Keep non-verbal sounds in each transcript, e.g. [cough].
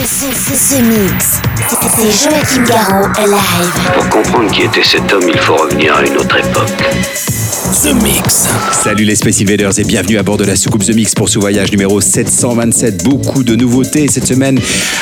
Mix. C'est Joachim Garraud live. Pour comprendre qui était cet homme, il faut revenir à une autre époque. The Mix. Salut les Space Invaders et bienvenue à bord de la soucoupe The Mix pour ce voyage numéro 727. Beaucoup de nouveautés cette semaine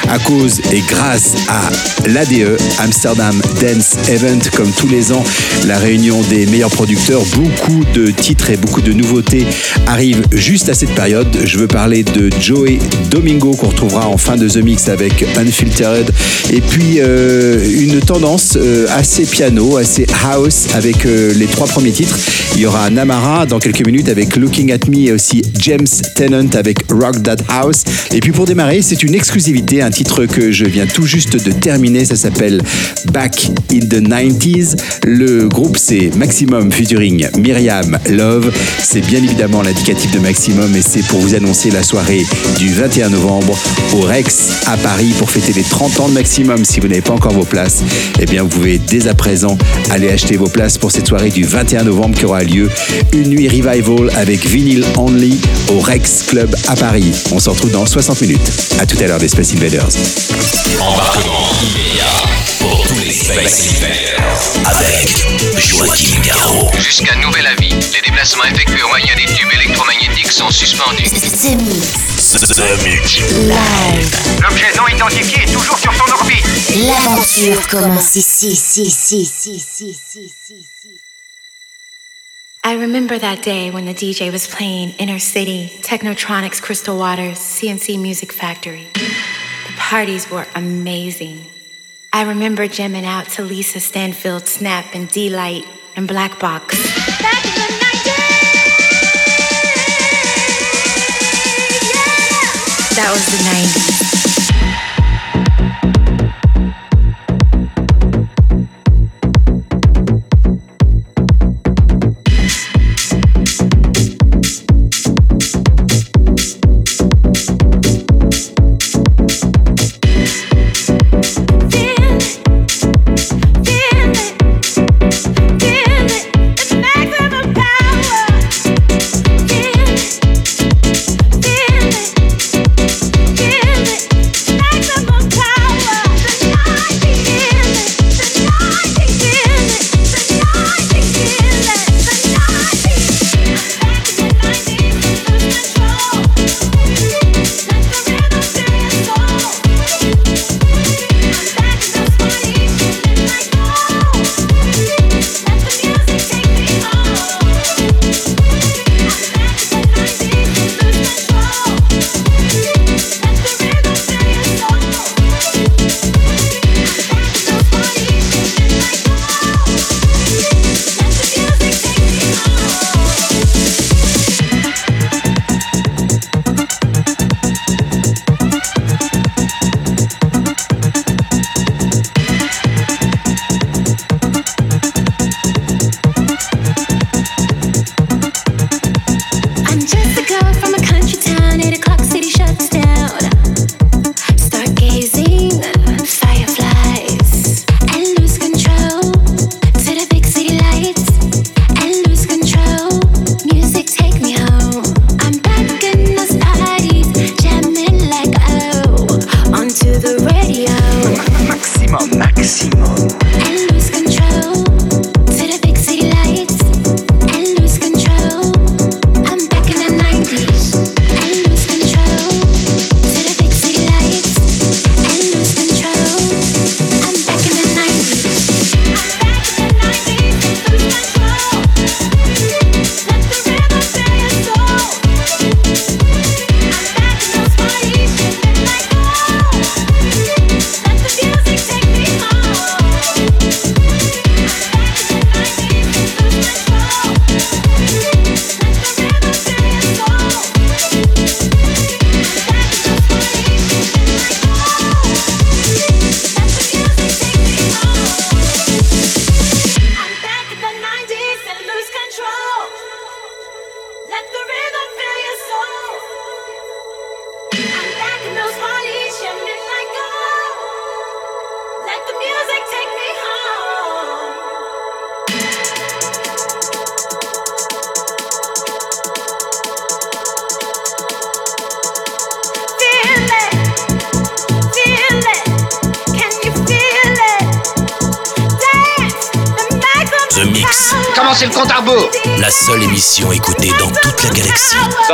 à cause et grâce à l'ADE, Amsterdam Dance Event. Comme tous les ans, la réunion des meilleurs producteurs. Beaucoup de titres et beaucoup de nouveautés arrivent juste à cette période. Je veux parler de Joey Domingo qu'on retrouvera en fin de The Mix avec Unfiltered. Et puis euh, une tendance euh, assez piano, assez house avec euh, les trois premiers titres. Il y aura Namara dans quelques minutes avec Looking at Me et aussi James Tennant avec Rock That House. Et puis pour démarrer, c'est une exclusivité, un titre que je viens tout juste de terminer. Ça s'appelle Back in the 90s. Le groupe c'est Maximum featuring Myriam Love. C'est bien évidemment l'indicatif de Maximum et c'est pour vous annoncer la soirée du 21 novembre au Rex à Paris pour fêter les 30 ans de Maximum. Si vous n'avez pas encore vos places, eh bien vous pouvez dès à présent aller acheter vos places pour cette soirée du 21 novembre qui aura lieu. Une nuit revival avec Vinyl Only au Rex Club à Paris. On se retrouve dans 60 minutes. À tout à l'heure des Space Invaders. Embarquement immédiat pour tous les Space Invaders avec Joachim Garraud. Jusqu'à nouvel avis, les déplacements effectués au moyen des tubes électromagnétiques sont suspendus. The Mix. The Mix. Live. L'objet non identifié est toujours sur son orbite. L'aventure commence ici, ici, ici, ici, ici, ici, ici. I remember that day when the DJ was playing Inner City, Technotronics Crystal Waters, CNC Music Factory. The parties were amazing. I remember jamming out to Lisa Stanfield, Snap, and D-Light, and Black Box. That was the 90s.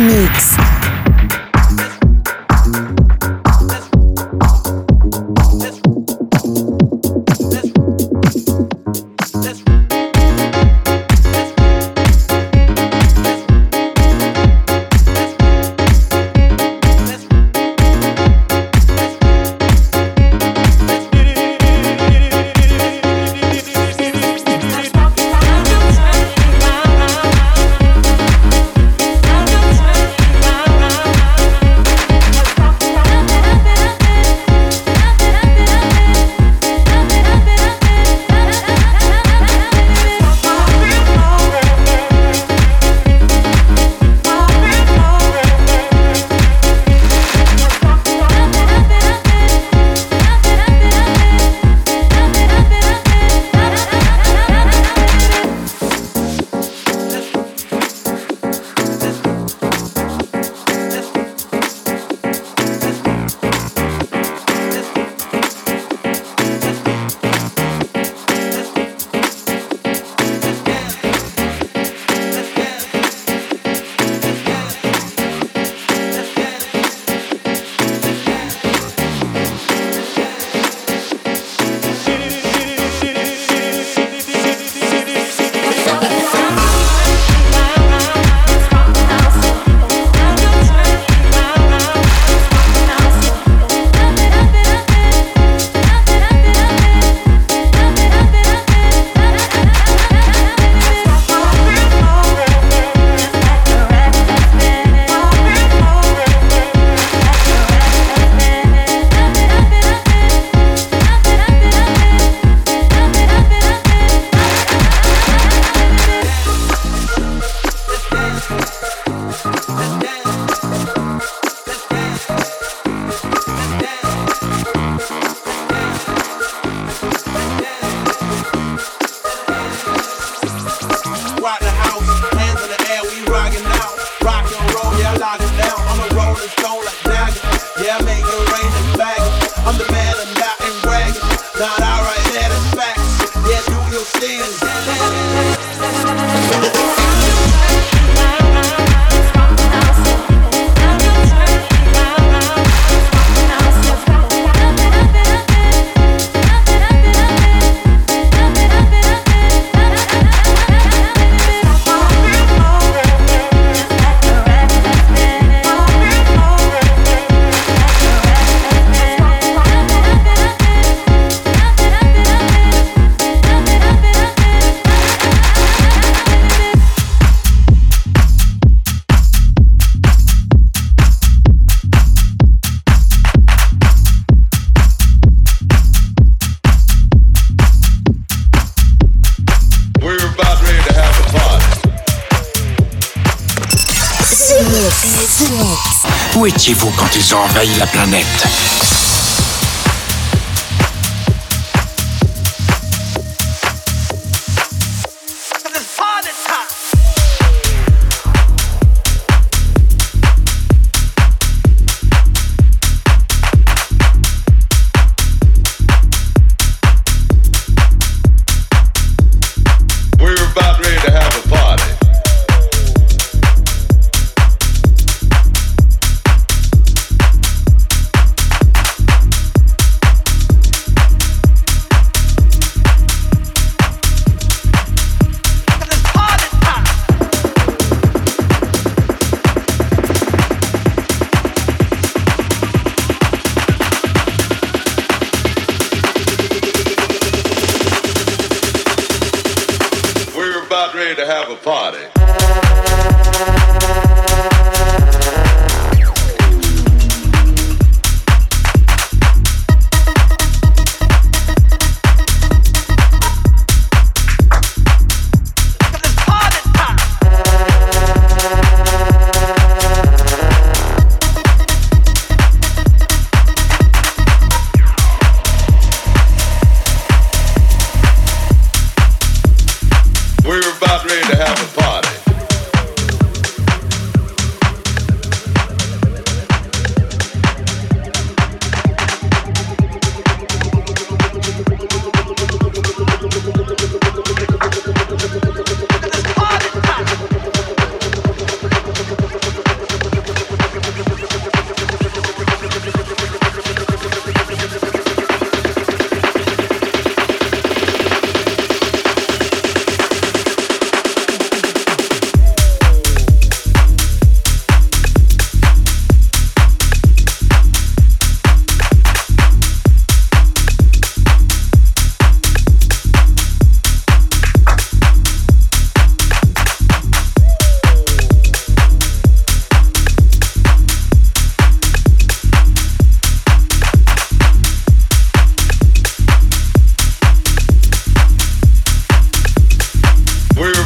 Mix. Où étiez-vous quand ils ont envahi la planète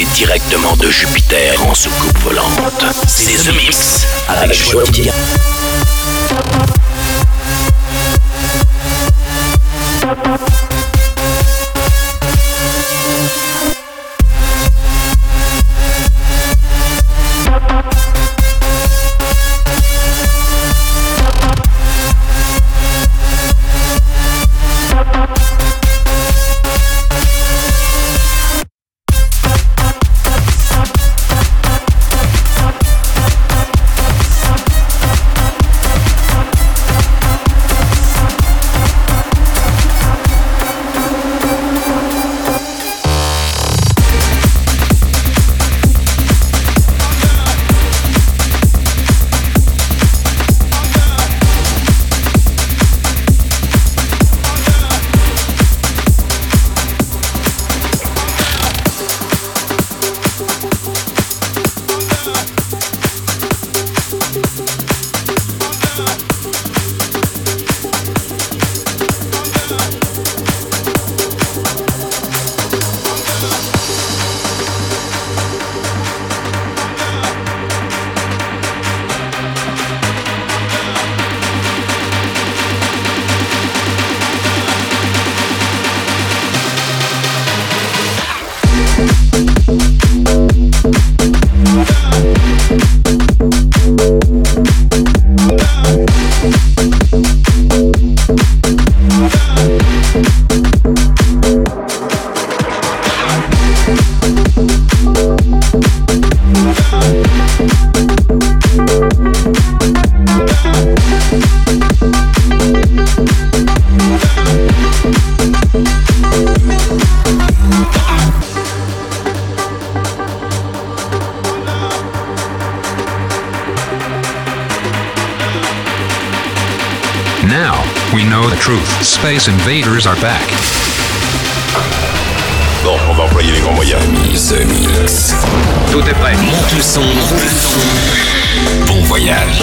Directement de Jupiter Invaders are back. Bon, on va employer les grands moyens. Mise Mix. Tout est prêt. Monte le son. Bon voyage.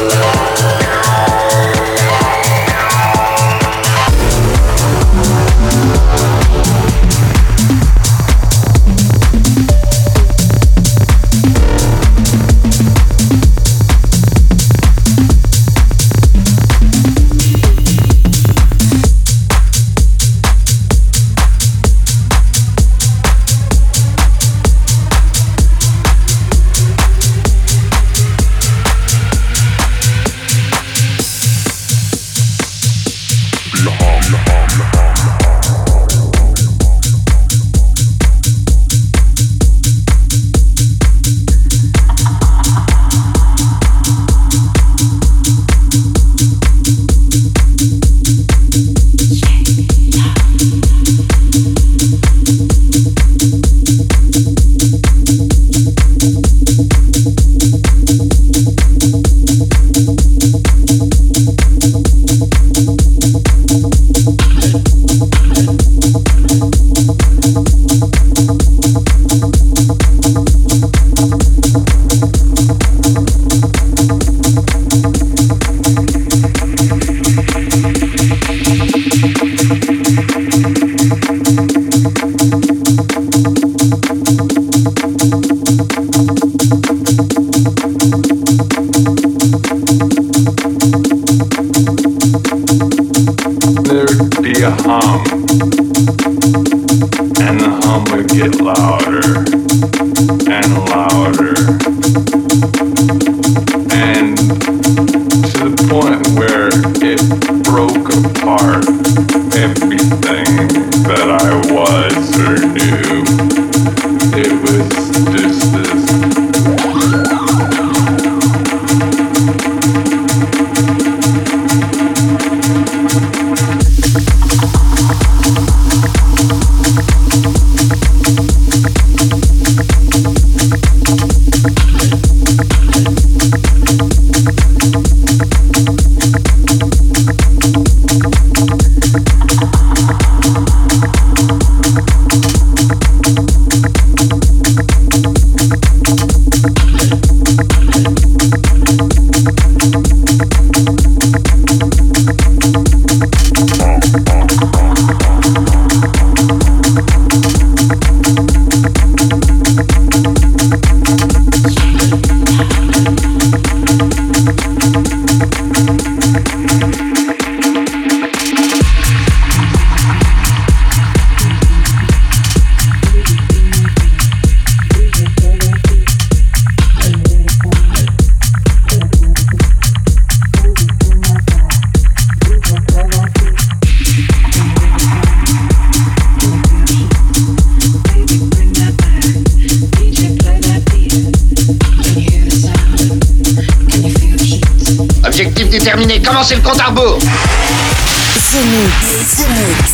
C'est le compte à rebours. The Mix, The Mix.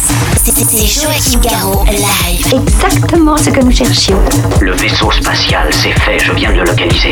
C'est Joachim Garraud, live. Exactement ce que nous cherchions. Le vaisseau spatial, c'est fait, je viens de le localiser.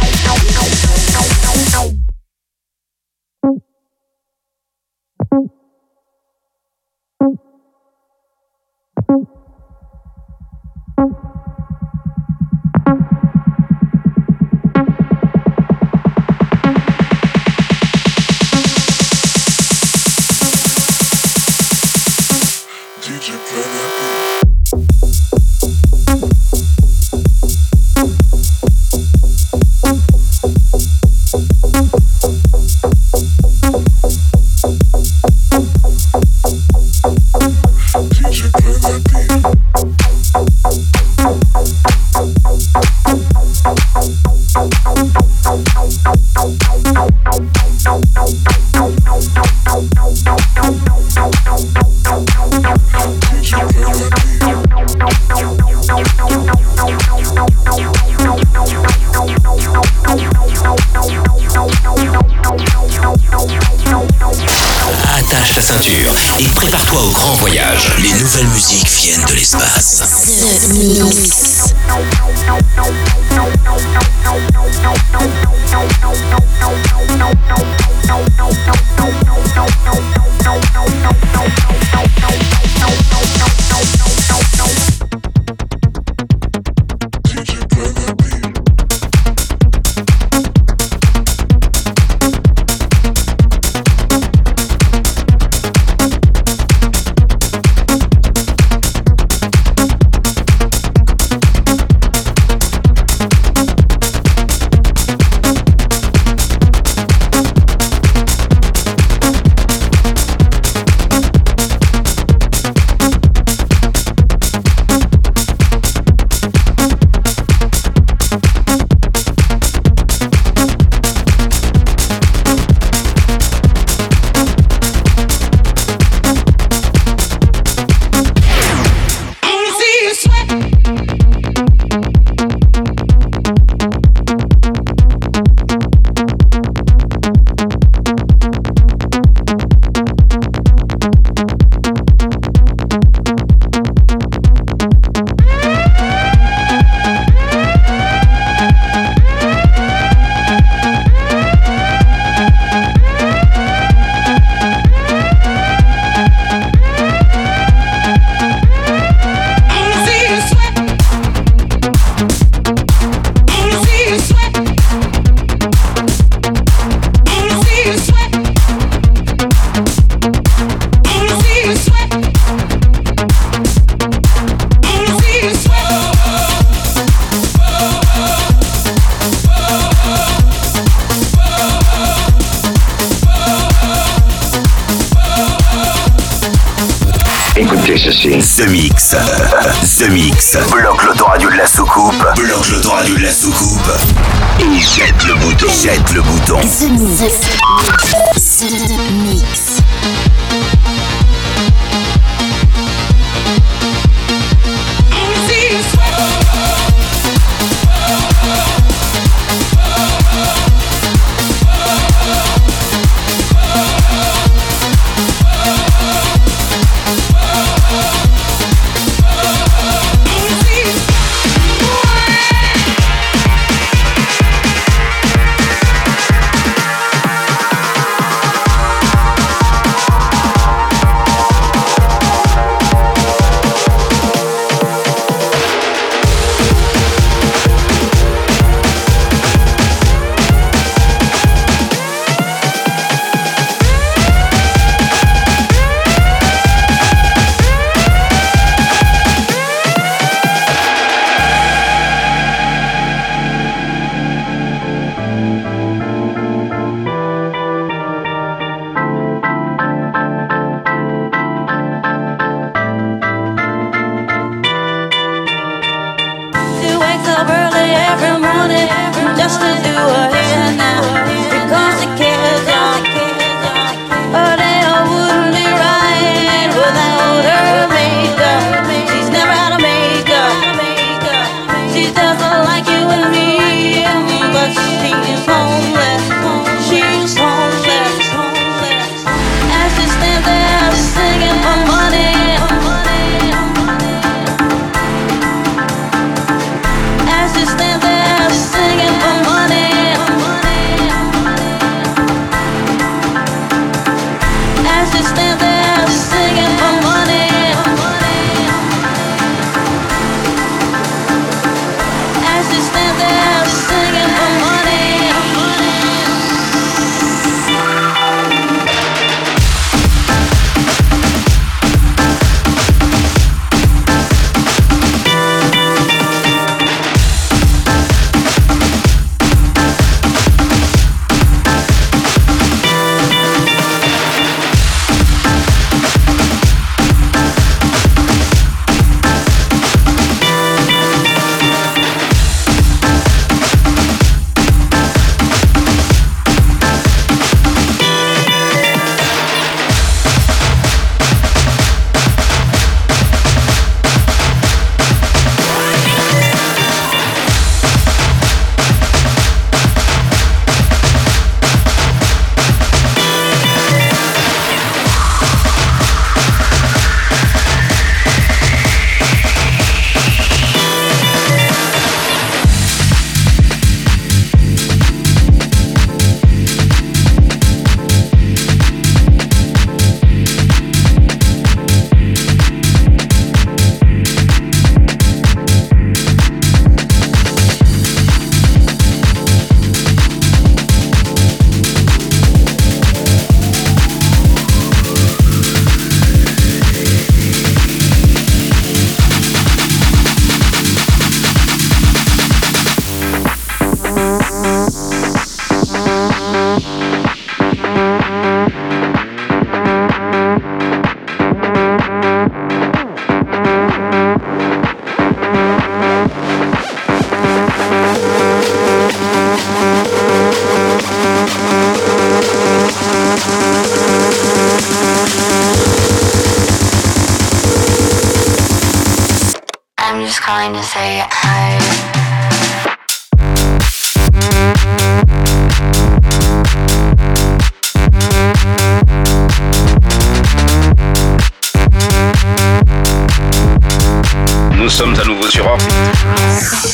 Nous sommes à nouveau sur orbite.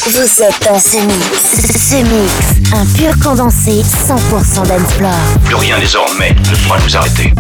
Vous êtes dans ce mix. Ce mix, un pur condensé 100% d'Ensplore. Plus rien désormais ne pourra nous arrêter.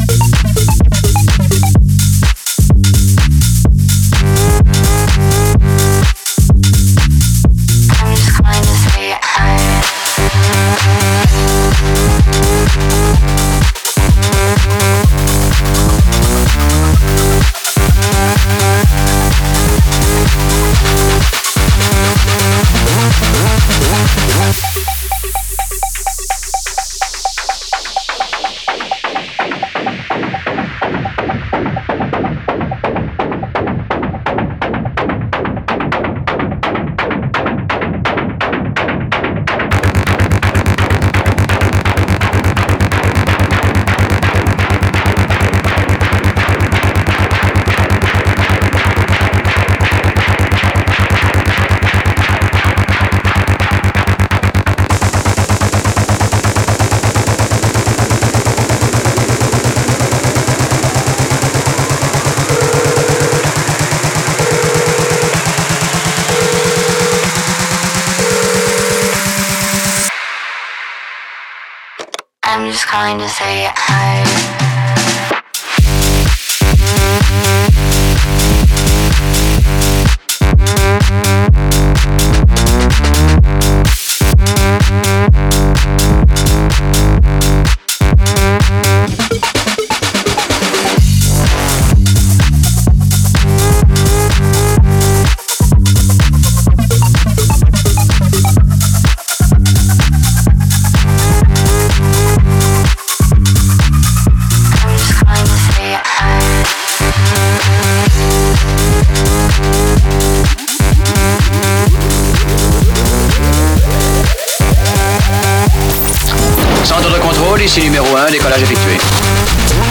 Ici numéro 1, décollage effectué.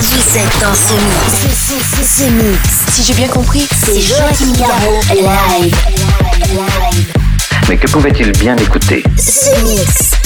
Vous êtes dans ce mix. Ce mix. Si j'ai bien compris, c'est Joachim Garraud live. Live. Mais que pouvait-il bien écouter? Ce mix.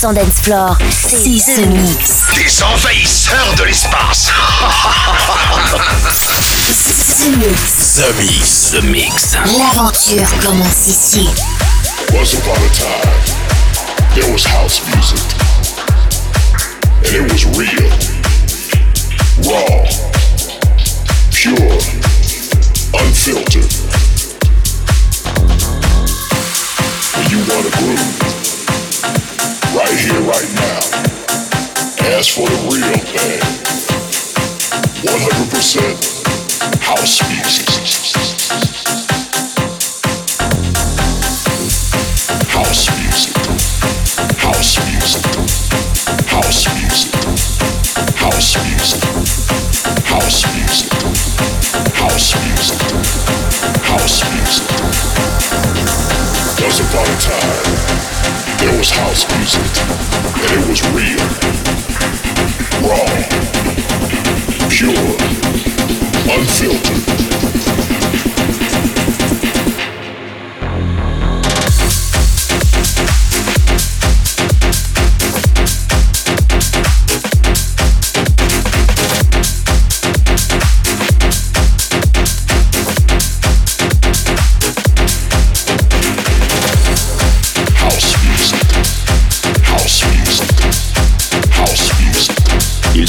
100% dance floor. C'est The Mix. Des envahisseurs de l'espace. [laughs] The Mix. The Mix. The Mix. L'aventure commence ici. Once upon a time, there was house music. And it was real, raw, pure, unfiltered. When you want a groove, right now, ask for the real thing.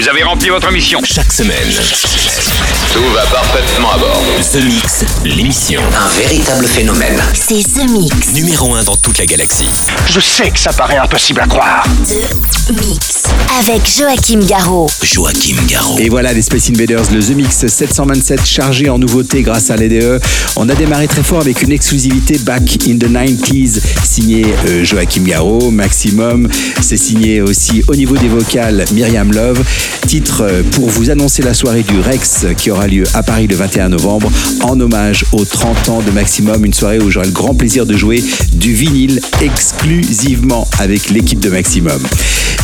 Vous avez rempli votre mission. Chaque semaine, Tout va parfaitement à bord. The Mix, l'émission. Un véritable phénomène. C'est The Mix. Numéro 1 dans toute la galaxie. Je sais que ça paraît impossible à croire. The Mix. Avec Joachim Garraud. Joachim Garraud. Et voilà les Space Invaders, le The Mix 727 chargé en nouveautés grâce à l'EDE. On a démarré très fort avec une exclusivité Back in the 90s, signé euh, Joachim Garraud, Maximum. C'est signé aussi au niveau des vocales Myriam Love. Titre euh, pour vous annoncer la soirée du Rex qui aura lieu à Paris le 21 novembre en hommage aux 30 ans de Maximum. Une soirée où j'aurai le grand plaisir de jouer du vinyle exclusivement avec l'équipe de Maximum.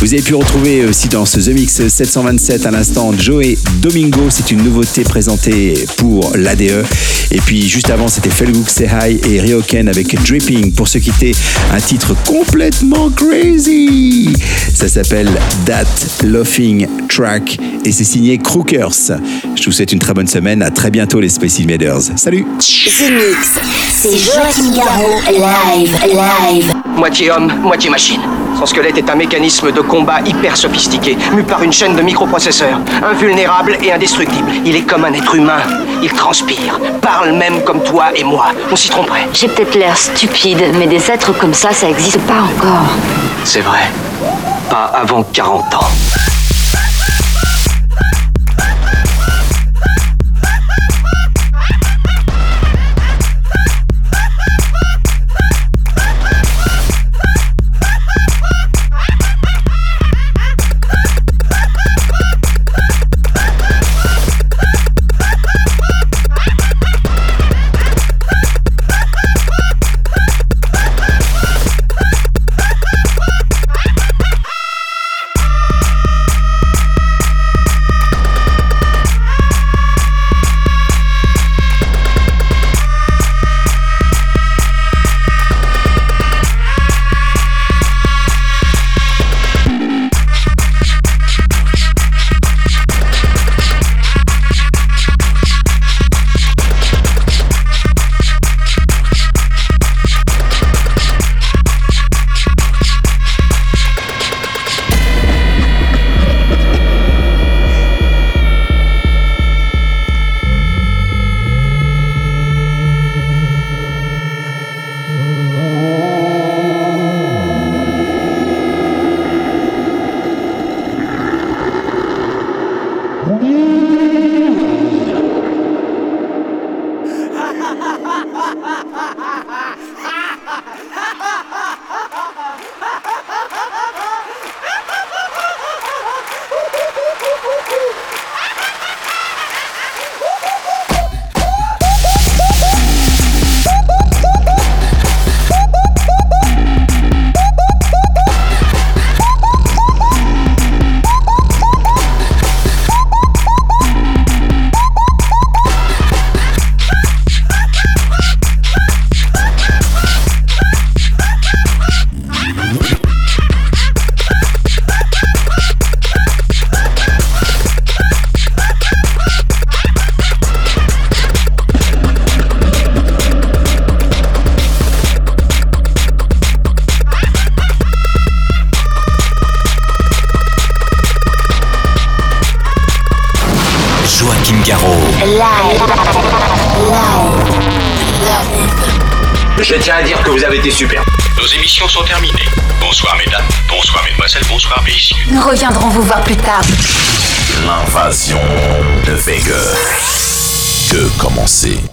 Vous avez pu retrouver aussi dans ce The Mix 727 à l'instant Joey Domingo. C'est une nouveauté présentée pour l'ADE. Et puis juste avant, c'était Felguk Sehai et Ryoken avec Dripping pour se quitter. Un titre complètement crazy. Ça s'appelle That Laughing Track et c'est signé Crookers. Je vous souhaite une très bonne semaine. À très bientôt les Space Invaders. Salut The Mix. C'est Joachim Garraud. Live, live. Moitié homme, moitié machine. Son squelette est un mécanisme de combat hyper sophistiqué, mu par une chaîne de microprocesseurs, invulnérable et indestructible. Il est comme un être humain. Il transpire, parle même comme toi et moi. On s'y tromperait. J'ai peut-être l'air stupide, mais des êtres comme ça, ça existe pas encore. C'est vrai. Pas avant 40 ans. você.